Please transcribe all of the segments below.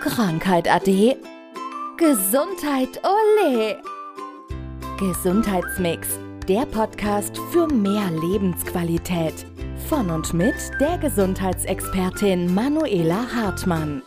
Krankheit ade. Gesundheit ole. Gesundheitsmix, der Podcast für mehr Lebensqualität. Von und mit der Gesundheitsexpertin Manuela Hartmann.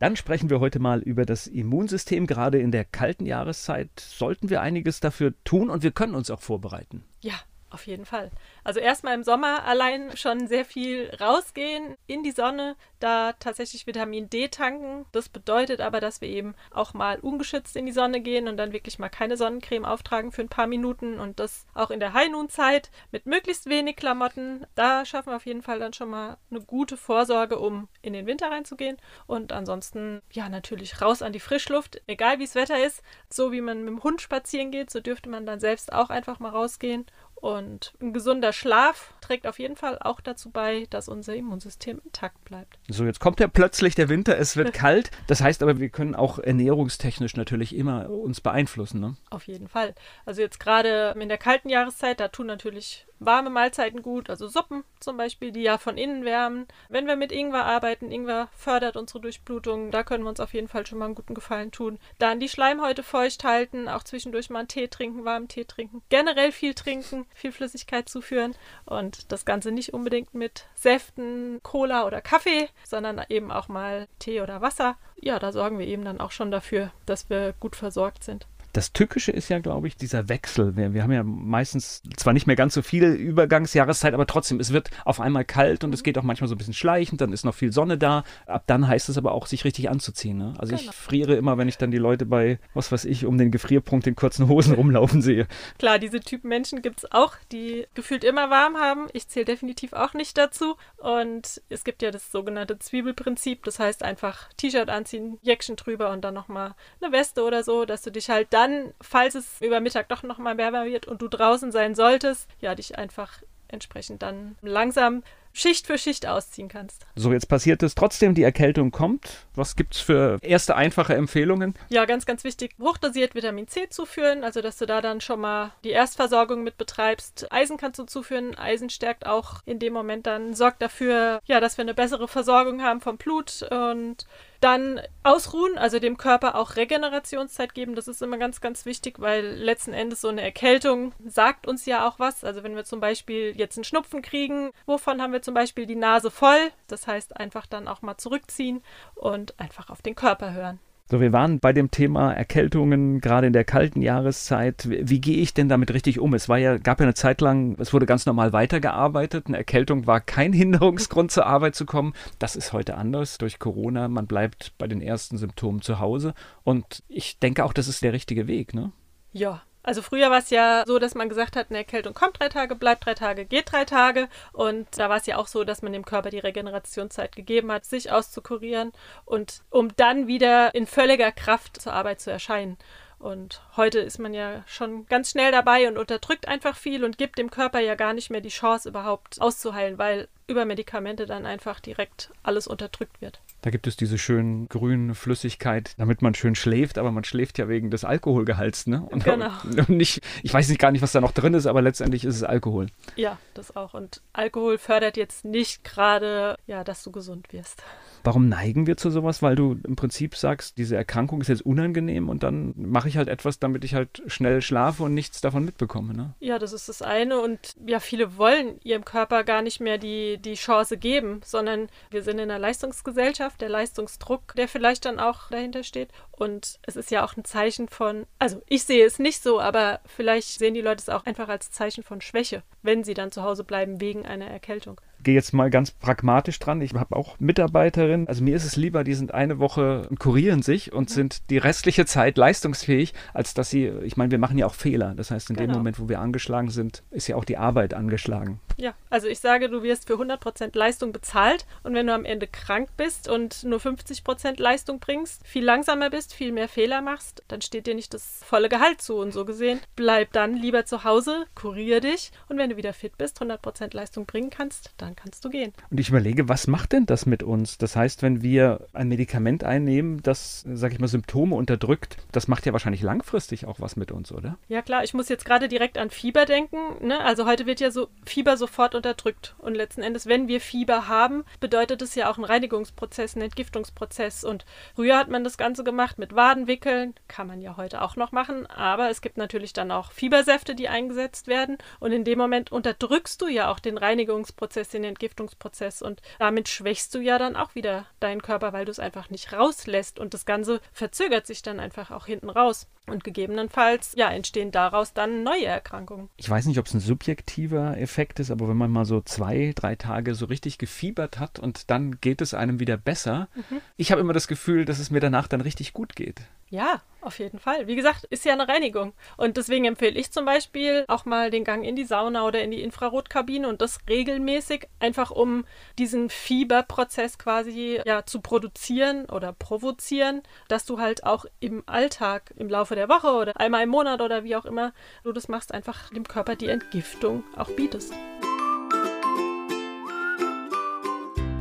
Dann sprechen wir heute mal über das Immunsystem. Gerade in der kalten Jahreszeit sollten wir einiges dafür tun und wir können uns auch vorbereiten. Ja, auf jeden Fall. Also erstmal im Sommer allein schon sehr viel rausgehen in die Sonne, da tatsächlich Vitamin D tanken. Das bedeutet aber, dass wir eben auch mal ungeschützt in die Sonne gehen und dann wirklich mal keine Sonnencreme auftragen für ein paar Minuten und das auch in der High Noon Zeit mit möglichst wenig Klamotten. Da schaffen wir auf jeden Fall dann schon mal eine gute Vorsorge, um in den Winter reinzugehen und ansonsten ja natürlich raus an die Frischluft, egal wie es Wetter ist. So wie man mit dem Hund spazieren geht, so dürfte man dann selbst auch einfach mal rausgehen und ein gesunder Schlaf trägt auf jeden Fall auch dazu bei, dass unser Immunsystem intakt bleibt. So, jetzt kommt ja plötzlich der Winter, es wird kalt. Das heißt aber, wir können auch ernährungstechnisch natürlich immer uns beeinflussen. Ne? Auf jeden Fall. Also jetzt gerade in der kalten Jahreszeit, da tun natürlich warme Mahlzeiten gut, also Suppen zum Beispiel, die ja von innen wärmen. Wenn wir mit Ingwer arbeiten, Ingwer fördert unsere Durchblutung, da können wir uns auf jeden Fall schon mal einen guten Gefallen tun. Dann die Schleimhäute feucht halten, auch zwischendurch mal einen Tee trinken, warmen Tee trinken, generell viel trinken, viel Flüssigkeit zuführen und das Ganze nicht unbedingt mit Säften, Cola oder Kaffee, sondern eben auch mal Tee oder Wasser. Ja, da sorgen wir eben dann auch schon dafür, dass wir gut versorgt sind. Das Tückische ist ja, glaube ich, dieser Wechsel. Wir, wir, haben ja meistens zwar nicht mehr ganz so viel Übergangsjahreszeit, aber trotzdem, es wird auf einmal kalt und es geht auch manchmal so ein bisschen schleichend, dann ist noch viel Sonne da. Ab dann heißt es aber auch, sich richtig anzuziehen. Ne? Also genau. ich friere immer, wenn ich dann die Leute bei, was weiß ich, um den Gefrierpunkt in kurzen Hosen rumlaufen sehe. Klar, diese Typen Menschen gibt es auch, die gefühlt immer warm haben. Ich zähle definitiv auch nicht dazu. Und es gibt ja das sogenannte Zwiebelprinzip. Das heißt einfach T-Shirt anziehen, Jäckchen drüber und dann nochmal eine Weste oder so, dass du dich halt da dann, falls es über Mittag doch nochmal wärmer wird und du draußen sein solltest, ja, dich einfach entsprechend dann langsam Schicht für Schicht ausziehen kannst. So, jetzt passiert es trotzdem, die Erkältung kommt. Was gibt es für erste einfache Empfehlungen? Ja, ganz, ganz wichtig, hochdosiert Vitamin C zuführen, also dass du da dann schon mal die Erstversorgung mit betreibst. Eisen kannst du zuführen, Eisen stärkt auch in dem Moment dann, sorgt dafür, ja, dass wir eine bessere Versorgung haben vom Blut und dann ausruhen, also dem Körper auch Regenerationszeit geben. Das ist immer ganz, ganz wichtig, weil letzten Endes so eine Erkältung sagt uns ja auch was. Also wenn wir zum Beispiel jetzt einen Schnupfen kriegen, wovon haben wir zum Beispiel die Nase voll? Das heißt einfach dann auch mal zurückziehen und einfach auf den Körper hören. So, wir waren bei dem Thema Erkältungen, gerade in der kalten Jahreszeit. Wie, wie gehe ich denn damit richtig um? Es war ja, gab ja eine Zeit lang, es wurde ganz normal weitergearbeitet. Eine Erkältung war kein Hinderungsgrund zur Arbeit zu kommen. Das ist heute anders durch Corona. Man bleibt bei den ersten Symptomen zu Hause. Und ich denke auch, das ist der richtige Weg, ne? Ja, also früher war es ja so, dass man gesagt hat, eine Erkältung kommt drei Tage, bleibt drei Tage, geht drei Tage. Und da war es ja auch so, dass man dem Körper die Regenerationszeit gegeben hat, sich auszukurieren und um dann wieder in völliger Kraft zur Arbeit zu erscheinen. Und heute ist man ja schon ganz schnell dabei und unterdrückt einfach viel und gibt dem Körper ja gar nicht mehr die Chance, überhaupt auszuheilen, weil über Medikamente dann einfach direkt alles unterdrückt wird. Da gibt es diese schön grüne Flüssigkeit, damit man schön schläft, aber man schläft ja wegen des Alkoholgehalts, ne? Und, genau. Und nicht, ich weiß nicht gar nicht, was da noch drin ist, aber letztendlich ist es Alkohol. Ja, das auch. Und Alkohol fördert jetzt nicht gerade, ja, dass du gesund wirst. Warum neigen wir zu sowas? Weil du im Prinzip sagst, diese Erkrankung ist jetzt unangenehm und dann mache ich halt etwas, damit ich halt schnell schlafe und nichts davon mitbekomme, ne? Ja, das ist das eine. Und ja, viele wollen ihrem Körper gar nicht mehr die, die Chance geben, sondern wir sind in einer Leistungsgesellschaft Leidenschaft, der Leistungsdruck, der vielleicht dann auch dahinter steht. Und es ist ja auch ein Zeichen von, also ich sehe es nicht so, aber vielleicht sehen die Leute es auch einfach als Zeichen von Schwäche, wenn sie dann zu Hause bleiben wegen einer Erkältung gehe jetzt mal ganz pragmatisch dran. Ich habe auch Mitarbeiterinnen. Also mir ist es lieber, die sind eine Woche und kurieren sich und mhm. sind die restliche Zeit leistungsfähig, als dass sie, ich meine, wir machen ja auch Fehler. Das heißt, in genau. dem Moment, wo wir angeschlagen sind, ist ja auch die Arbeit angeschlagen. Ja, also ich sage, du wirst für 100% Leistung bezahlt und wenn du am Ende krank bist und nur 50% Leistung bringst, viel langsamer bist, viel mehr Fehler machst, dann steht dir nicht das volle Gehalt zu und so gesehen. Bleib dann lieber zu Hause, kurier dich und wenn du wieder fit bist, 100% Leistung bringen kannst, dann dann kannst du gehen. Und ich überlege, was macht denn das mit uns? Das heißt, wenn wir ein Medikament einnehmen, das, sag ich mal, Symptome unterdrückt, das macht ja wahrscheinlich langfristig auch was mit uns, oder? Ja klar, ich muss jetzt gerade direkt an Fieber denken. Ne? Also heute wird ja so Fieber sofort unterdrückt. Und letzten Endes, wenn wir Fieber haben, bedeutet es ja auch einen Reinigungsprozess, einen Entgiftungsprozess. Und früher hat man das Ganze gemacht mit Wadenwickeln, kann man ja heute auch noch machen, aber es gibt natürlich dann auch Fiebersäfte, die eingesetzt werden. Und in dem Moment unterdrückst du ja auch den Reinigungsprozess, den Entgiftungsprozess und damit schwächst du ja dann auch wieder deinen Körper, weil du es einfach nicht rauslässt und das Ganze verzögert sich dann einfach auch hinten raus. Und gegebenenfalls, ja, entstehen daraus dann neue Erkrankungen. Ich weiß nicht, ob es ein subjektiver Effekt ist, aber wenn man mal so zwei, drei Tage so richtig gefiebert hat und dann geht es einem wieder besser. Mhm. Ich habe immer das Gefühl, dass es mir danach dann richtig gut geht. Ja, auf jeden Fall. Wie gesagt, ist ja eine Reinigung. Und deswegen empfehle ich zum Beispiel auch mal den Gang in die Sauna oder in die Infrarotkabine und das regelmäßig, einfach um diesen Fieberprozess quasi ja zu produzieren oder provozieren, dass du halt auch im Alltag, im Laufe der Woche oder einmal im Monat oder wie auch immer du das machst, einfach dem Körper die Entgiftung auch bietest.